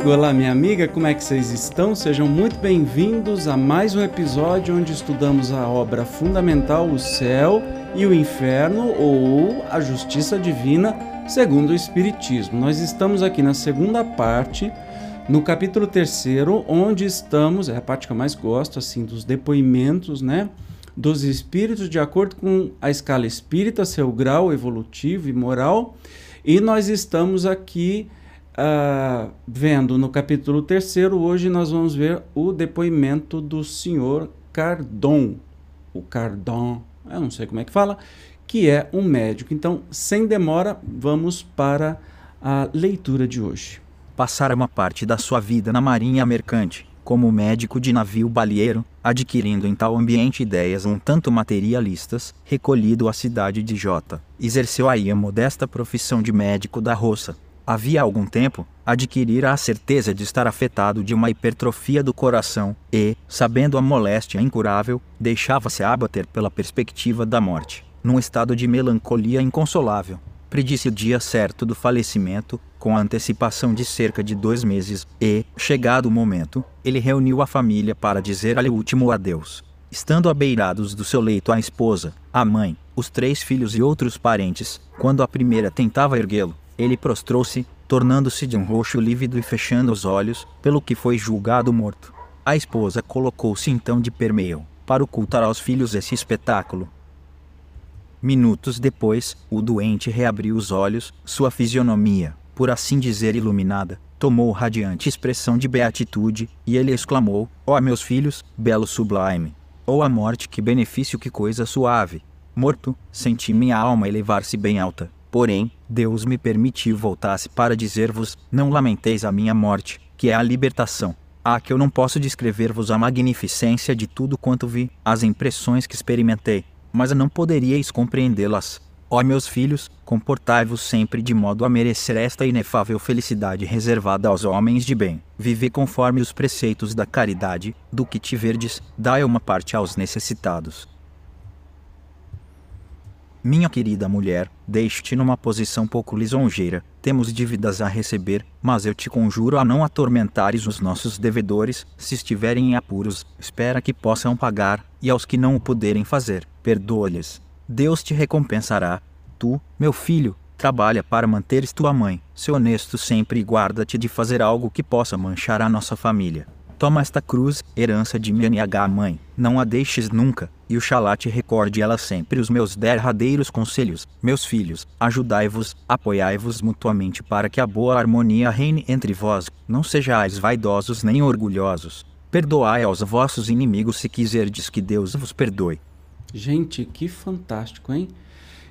amigo, olá minha amiga, como é que vocês estão? Sejam muito bem-vindos a mais um episódio onde estudamos a obra fundamental O Céu e o Inferno ou a Justiça Divina segundo o Espiritismo. Nós estamos aqui na segunda parte, no capítulo terceiro, onde estamos, é a parte que eu mais gosto, assim, dos depoimentos, né? Dos espíritos de acordo com a escala espírita, seu grau evolutivo e moral. E nós estamos aqui uh, vendo no capítulo terceiro, hoje nós vamos ver o depoimento do senhor Cardon. O Cardon, eu não sei como é que fala, que é um médico. Então, sem demora, vamos para a leitura de hoje. Passara uma parte da sua vida na marinha mercante, como médico de navio balieiro, adquirindo em tal ambiente ideias um tanto materialistas, recolhido à cidade de Jota, exerceu aí a modesta profissão de médico da roça, havia algum tempo, adquirira a certeza de estar afetado de uma hipertrofia do coração e, sabendo a moléstia incurável, deixava-se abater pela perspectiva da morte, num estado de melancolia inconsolável. Predisse o dia certo do falecimento, com antecipação de cerca de dois meses, e, chegado o momento, ele reuniu a família para dizer-lhe o último adeus. Estando abeirados do seu leito a esposa, a mãe, os três filhos e outros parentes, quando a primeira tentava erguê-lo, ele prostrou-se, tornando-se de um roxo lívido e fechando os olhos, pelo que foi julgado morto. A esposa colocou-se então de permeio, para ocultar aos filhos esse espetáculo. Minutos depois, o doente reabriu os olhos, sua fisionomia, por assim dizer iluminada, tomou radiante expressão de beatitude, e ele exclamou: Ó oh, meus filhos, belo sublime! Ó oh, a morte, que benefício, que coisa suave! Morto, senti minha alma elevar-se bem alta, Porém, Deus me permitiu voltasse para dizer-vos: Não lamenteis a minha morte, que é a libertação. Ah, que eu não posso descrever-vos a magnificência de tudo quanto vi, as impressões que experimentei, mas não poderíeis compreendê-las. Ó meus filhos, comportai-vos sempre de modo a merecer esta inefável felicidade reservada aos homens de bem. Vive conforme os preceitos da caridade, do que tiverdes, dai uma parte aos necessitados. Minha querida mulher, deixe-te numa posição pouco lisonjeira. Temos dívidas a receber, mas eu te conjuro a não atormentares os nossos devedores, se estiverem em apuros, espera que possam pagar, e aos que não o puderem fazer, perdoa-lhes. Deus te recompensará. Tu, meu filho, trabalha para manteres tua mãe, se honesto sempre e guarda-te de fazer algo que possa manchar a nossa família. Toma esta cruz, herança de minha NH mãe, não a deixes nunca, e o te recorde ela sempre os meus derradeiros conselhos. Meus filhos, ajudai-vos, apoiai-vos mutuamente para que a boa harmonia reine entre vós, não sejais vaidosos nem orgulhosos. Perdoai aos vossos inimigos se quiserdes que Deus vos perdoe. Gente, que fantástico, hein?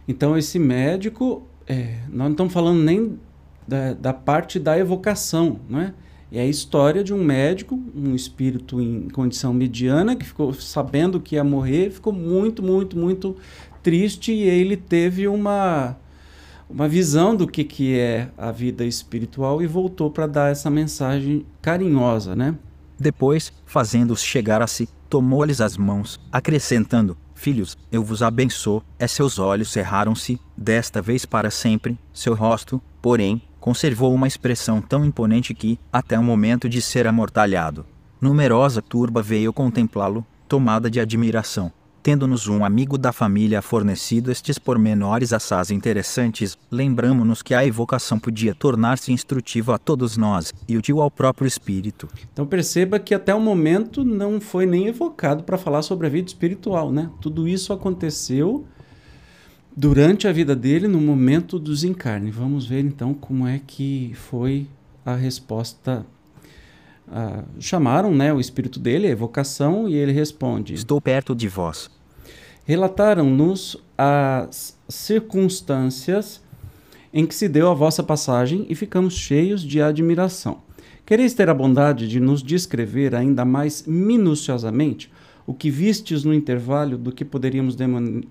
Então esse médico, é, nós não estamos falando nem da, da parte da evocação, não é? É a história de um médico, um espírito em condição mediana, que ficou sabendo que ia morrer, ficou muito, muito, muito triste e ele teve uma, uma visão do que, que é a vida espiritual e voltou para dar essa mensagem carinhosa, né? Depois, fazendo-os chegar a si, tomou-lhes as mãos, acrescentando: Filhos, eu vos abençoo. E seus olhos cerraram-se, desta vez para sempre, seu rosto, porém, conservou uma expressão tão imponente que, até o momento de ser amortalhado, numerosa turba veio contemplá-lo, tomada de admiração. Tendo-nos um amigo da família fornecido estes pormenores assaz interessantes, lembramo-nos que a evocação podia tornar-se instrutiva a todos nós e útil ao próprio espírito. Então perceba que até o momento não foi nem evocado para falar sobre a vida espiritual, né? Tudo isso aconteceu durante a vida dele, no momento do desencarne. Vamos ver então como é que foi a resposta. Ah, chamaram né, o espírito dele, a evocação, e ele responde: Estou perto de vós. Relataram-nos as circunstâncias em que se deu a vossa passagem e ficamos cheios de admiração. Quereis ter a bondade de nos descrever ainda mais minuciosamente o que vistes no intervalo do que poderíamos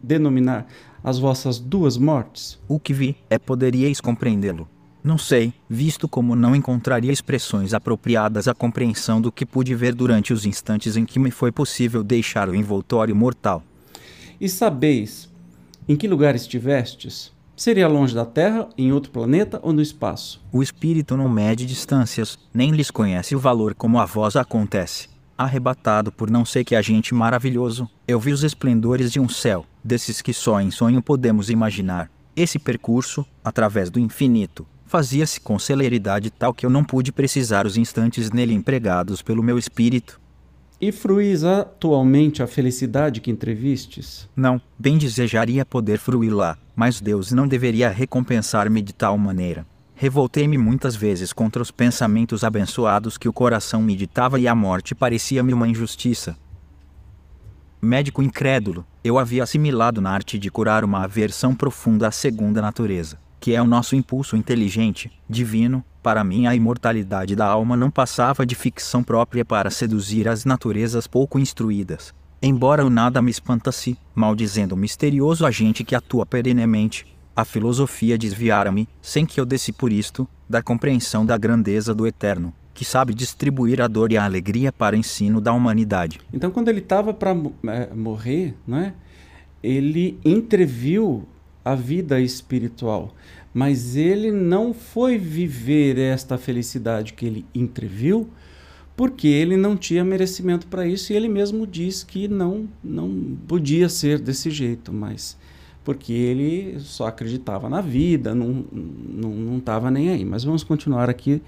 denominar as vossas duas mortes? O que vi é poderíeis compreendê-lo. Não sei, visto como não encontraria expressões apropriadas à compreensão do que pude ver durante os instantes em que me foi possível deixar o envoltório mortal. E sabeis em que lugar estivestes? Seria longe da Terra, em outro planeta ou no espaço? O espírito não mede distâncias, nem lhes conhece o valor como a voz acontece. Arrebatado por não sei que agente maravilhoso, eu vi os esplendores de um céu, desses que só em sonho podemos imaginar. Esse percurso, através do infinito, fazia-se com celeridade tal que eu não pude precisar os instantes nele empregados pelo meu espírito. E fruís atualmente a felicidade que entrevistes? Não, bem desejaria poder fruir lá, mas Deus não deveria recompensar-me de tal maneira. Revoltei-me muitas vezes contra os pensamentos abençoados que o coração me ditava e a morte parecia-me uma injustiça. Médico incrédulo, eu havia assimilado na arte de curar uma aversão profunda à segunda natureza que é o nosso impulso inteligente, divino, para mim a imortalidade da alma não passava de ficção própria para seduzir as naturezas pouco instruídas. Embora o nada me espantasse, maldizendo o misterioso agente que atua perenemente, a filosofia desviara-me, sem que eu desse por isto, da compreensão da grandeza do eterno, que sabe distribuir a dor e a alegria para ensino da humanidade. Então, quando ele estava para é, morrer, né, ele entreviu a vida espiritual. Mas ele não foi viver esta felicidade que ele entreviu, porque ele não tinha merecimento para isso e ele mesmo diz que não não podia ser desse jeito, mas porque ele só acreditava na vida, não não estava nem aí. Mas vamos continuar aqui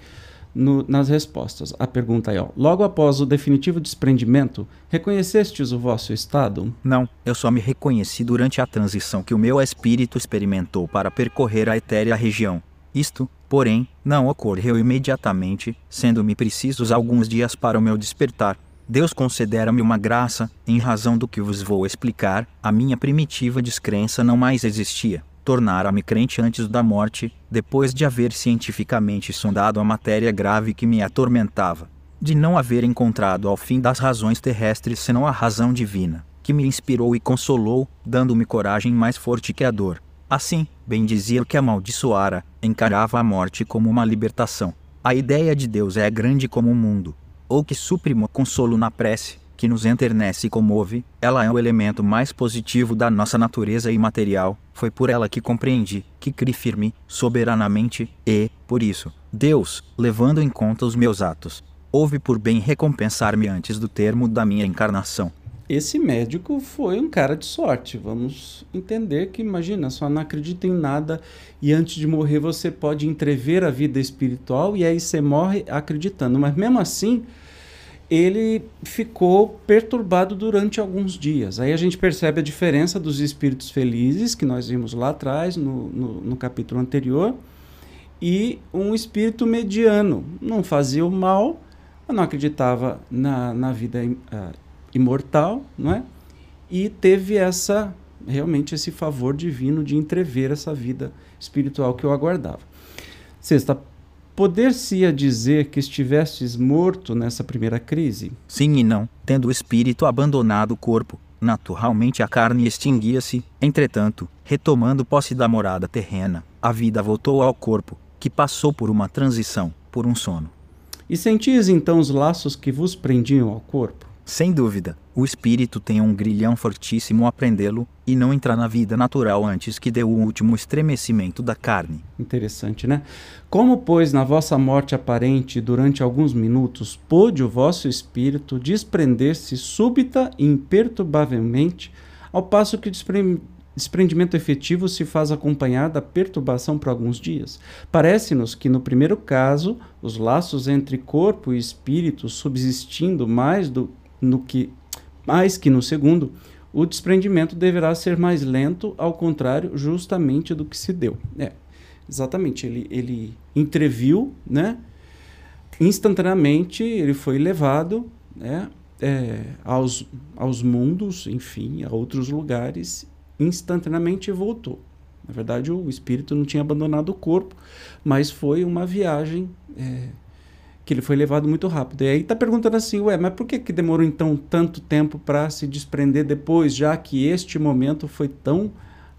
no, nas respostas. A pergunta é: ó, logo após o definitivo desprendimento, reconhecestes o vosso estado? Não, eu só me reconheci durante a transição que o meu espírito experimentou para percorrer a etérea região. Isto, porém, não ocorreu imediatamente, sendo-me precisos alguns dias para o meu despertar. Deus considera-me uma graça, em razão do que vos vou explicar, a minha primitiva descrença não mais existia tornara-me crente antes da morte, depois de haver cientificamente sondado a matéria grave que me atormentava, de não haver encontrado ao fim das razões terrestres senão a razão divina, que me inspirou e consolou, dando-me coragem mais forte que a dor. Assim, bem dizia o que amaldiçoara, encarava a morte como uma libertação. A ideia de Deus é grande como o mundo, ou que suprima consolo na prece, que nos enternece e comove, ela é o elemento mais positivo da nossa natureza imaterial. Foi por ela que compreendi, que criei firme, soberanamente, e, por isso, Deus, levando em conta os meus atos, houve por bem recompensar-me antes do termo da minha encarnação. Esse médico foi um cara de sorte. Vamos entender que, imagina, só não acredita em nada e antes de morrer você pode entrever a vida espiritual e aí você morre acreditando. Mas mesmo assim, ele ficou perturbado durante alguns dias. Aí a gente percebe a diferença dos espíritos felizes, que nós vimos lá atrás, no, no, no capítulo anterior, e um espírito mediano. Não fazia o mal, não acreditava na, na vida uh, imortal, não é? E teve essa realmente esse favor divino de entrever essa vida espiritual que eu aguardava. Sexta Poder-se-ia dizer que estivestes morto nessa primeira crise? Sim e não, tendo o espírito abandonado o corpo. Naturalmente a carne extinguia-se, entretanto, retomando posse da morada terrena, a vida voltou ao corpo, que passou por uma transição, por um sono. E sentis então os laços que vos prendiam ao corpo? Sem dúvida, o espírito tem um grilhão fortíssimo a prendê-lo e não entrar na vida natural antes que dê o último estremecimento da carne. Interessante, né? Como, pois, na vossa morte aparente, durante alguns minutos, pôde o vosso espírito desprender-se súbita e imperturbavelmente, ao passo que o desprendimento efetivo se faz acompanhar da perturbação por alguns dias? Parece-nos que, no primeiro caso, os laços entre corpo e espírito subsistindo mais do no que mais que no segundo, o desprendimento deverá ser mais lento, ao contrário, justamente do que se deu. É, exatamente, ele, ele entreviu, né? Instantaneamente ele foi levado né, é, aos, aos mundos, enfim, a outros lugares, instantaneamente voltou. Na verdade, o espírito não tinha abandonado o corpo, mas foi uma viagem é, que ele foi levado muito rápido. E aí tá perguntando assim, ué, mas por que, que demorou então tanto tempo para se desprender depois, já que este momento foi tão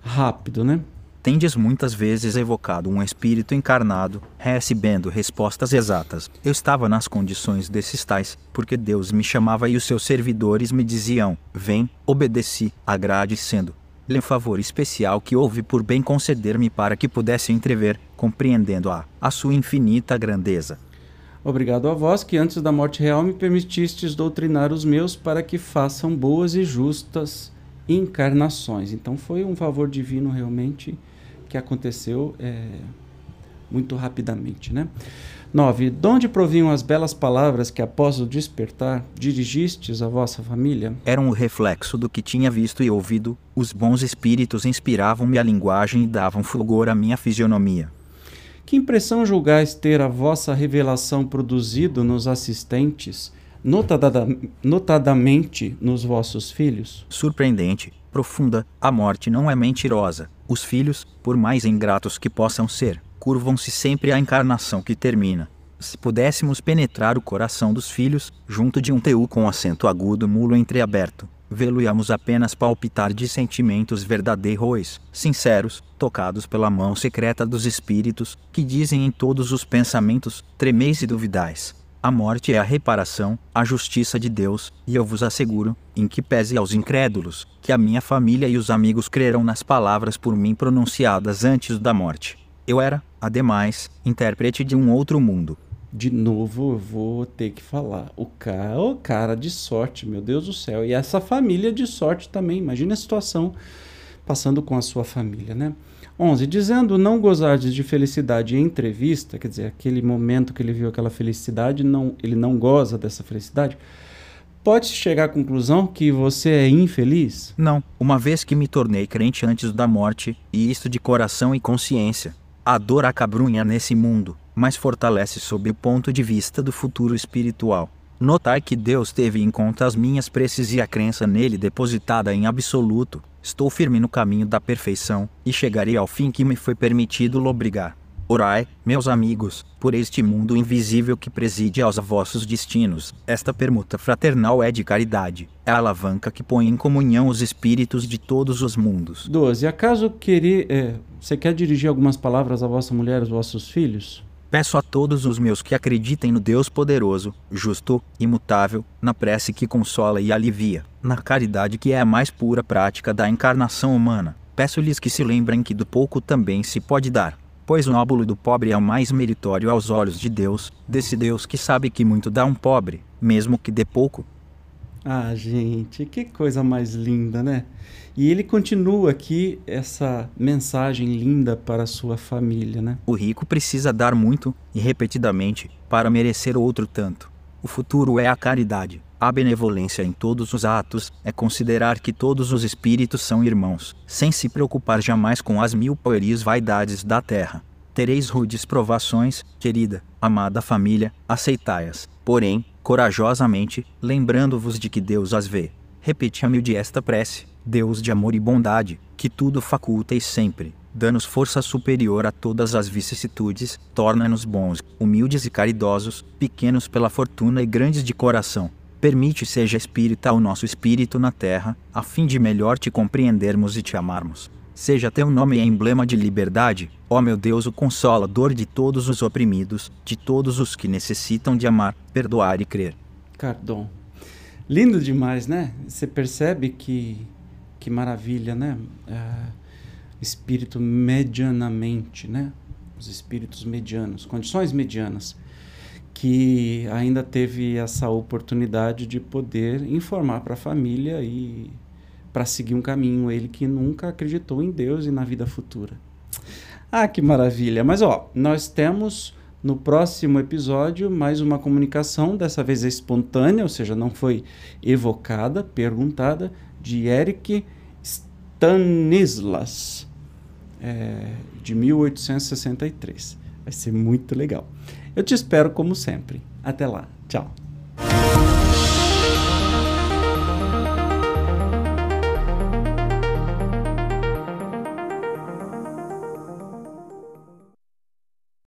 rápido, né? Tendes muitas vezes evocado um espírito encarnado, recebendo respostas exatas. Eu estava nas condições desses tais, porque Deus me chamava e os seus servidores me diziam: Vem, obedeci, agradecendo. lhe favor especial que houve por bem conceder-me para que pudesse entrever, compreendendo-a, a sua infinita grandeza. Obrigado a vós que antes da morte real me permitistes doutrinar os meus para que façam boas e justas encarnações. Então foi um favor divino realmente que aconteceu é, muito rapidamente, né? 9. De onde provinham as belas palavras que, após o despertar, dirigistes à vossa família? Era um reflexo do que tinha visto e ouvido. Os bons espíritos inspiravam-me a linguagem e davam fulgor à minha fisionomia. Que impressão julgais ter a vossa revelação produzido nos assistentes, notada, notadamente nos vossos filhos? Surpreendente, profunda, a morte não é mentirosa. Os filhos, por mais ingratos que possam ser, curvam-se sempre à encarnação que termina. Se pudéssemos penetrar o coração dos filhos, junto de um teu com acento agudo mulo entreaberto, vê-lo-íamos apenas palpitar de sentimentos verdadeiros, sinceros, tocados pela mão secreta dos espíritos, que dizem em todos os pensamentos, tremeis e duvidais. A morte é a reparação, a justiça de Deus, e eu vos asseguro, em que pese aos incrédulos, que a minha família e os amigos crerão nas palavras por mim pronunciadas antes da morte. Eu era, ademais, intérprete de um outro mundo. De novo, eu vou ter que falar. O cara, o cara de sorte, meu Deus do céu. E essa família de sorte também. Imagina a situação passando com a sua família, né? 11. Dizendo não gozardes de felicidade em entrevista, quer dizer, aquele momento que ele viu aquela felicidade, não, ele não goza dessa felicidade. Pode-se chegar à conclusão que você é infeliz? Não, uma vez que me tornei crente antes da morte, e isto de coração e consciência, a dor acabrunha nesse mundo, mas fortalece sob o ponto de vista do futuro espiritual. Notar que Deus teve em conta as minhas preces e a crença nele depositada em absoluto, estou firme no caminho da perfeição, e chegarei ao fim que me foi permitido lobrigar. Orai, meus amigos, por este mundo invisível que preside aos vossos destinos. Esta permuta fraternal é de caridade, é a alavanca que põe em comunhão os espíritos de todos os mundos. 12. Acaso querer, é, você quer dirigir algumas palavras à vossa mulher, aos vossos filhos? Peço a todos os meus que acreditem no Deus poderoso, justo, imutável, na prece que consola e alivia, na caridade que é a mais pura prática da encarnação humana. Peço-lhes que se lembrem que do pouco também se pode dar, pois o óbulo do pobre é o mais meritório aos olhos de Deus, desse Deus que sabe que muito dá um pobre, mesmo que dê pouco. Ah, gente, que coisa mais linda, né? E ele continua aqui essa mensagem linda para sua família, né? O rico precisa dar muito e repetidamente para merecer outro tanto. O futuro é a caridade. A benevolência em todos os atos é considerar que todos os espíritos são irmãos, sem se preocupar jamais com as mil pueris vaidades da terra. Tereis rudes provações, querida, amada família, aceitai-as, porém, corajosamente, lembrando-vos de que Deus as vê. Repete a humilde esta prece, Deus de amor e bondade, que tudo faculta e sempre, dá-nos força superior a todas as vicissitudes, torna-nos bons, humildes e caridosos, pequenos pela fortuna e grandes de coração, Permite seja espírita o nosso espírito na terra, a fim de melhor te compreendermos e te amarmos. Seja teu nome emblema de liberdade, ó meu Deus, o consolador de todos os oprimidos, de todos os que necessitam de amar, perdoar e crer. Cardon. Lindo demais, né? Você percebe que, que maravilha, né? É, espírito medianamente, né? Os espíritos medianos, condições medianas que ainda teve essa oportunidade de poder informar para a família e para seguir um caminho ele que nunca acreditou em Deus e na vida futura. Ah, que maravilha! Mas ó, nós temos no próximo episódio mais uma comunicação, dessa vez espontânea, ou seja, não foi evocada, perguntada, de Eric Stanislas, é, de 1863. Vai ser muito legal. Eu te espero como sempre. Até lá. Tchau.